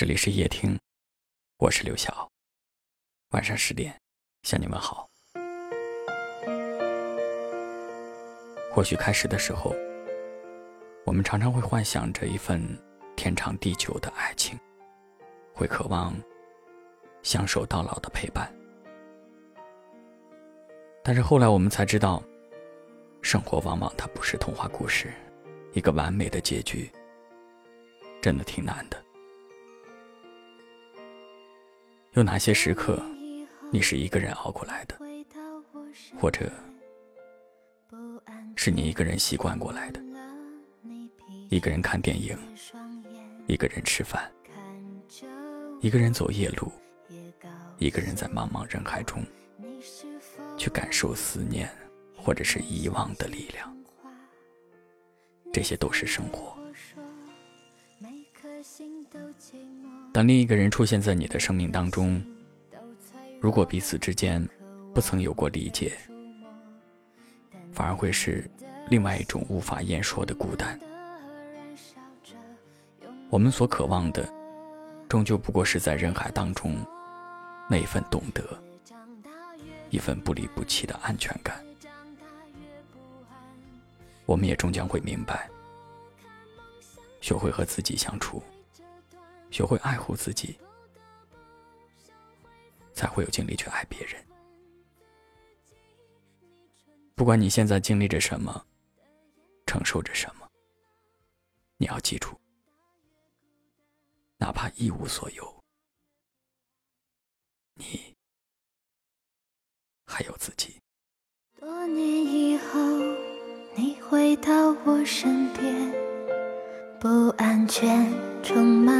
这里是夜听，我是刘晓。晚上十点向你们好。或许开始的时候，我们常常会幻想着一份天长地久的爱情，会渴望相守到老的陪伴。但是后来我们才知道，生活往往它不是童话故事，一个完美的结局真的挺难的。有哪些时刻，你是一个人熬过来的，或者是你一个人习惯过来的？一个人看电影，一个人吃饭，一个人走夜路，一个人在茫茫人海中。去感受思念，或者是遗忘的力量，这些都是生活。当另一个人出现在你的生命当中，如果彼此之间不曾有过理解，反而会是另外一种无法言说的孤单。我们所渴望的，终究不过是在人海当中那一份懂得。一份不离不弃的安全感，我们也终将会明白，学会和自己相处，学会爱护自己，才会有精力去爱别人。不管你现在经历着什么，承受着什么，你要记住，哪怕一无所有，你。还有自己。多年以后，你回到我身边，不安全充满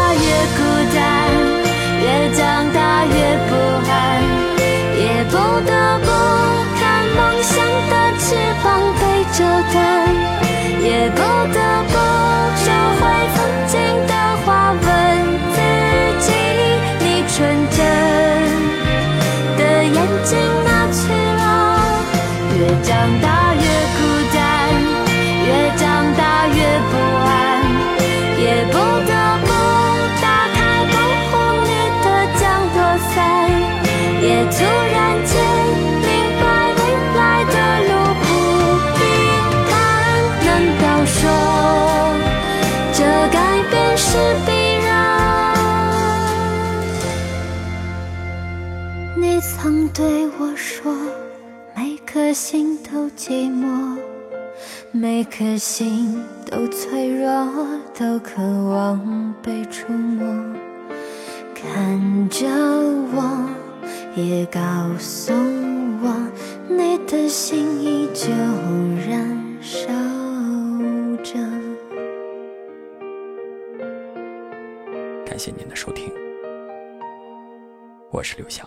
的眼睛哪去了？越长大颗心都寂寞，每颗心都脆弱，都渴望被触摸。看着我，也告诉我，你的心依旧燃烧着。感谢您的收听，我是刘晓。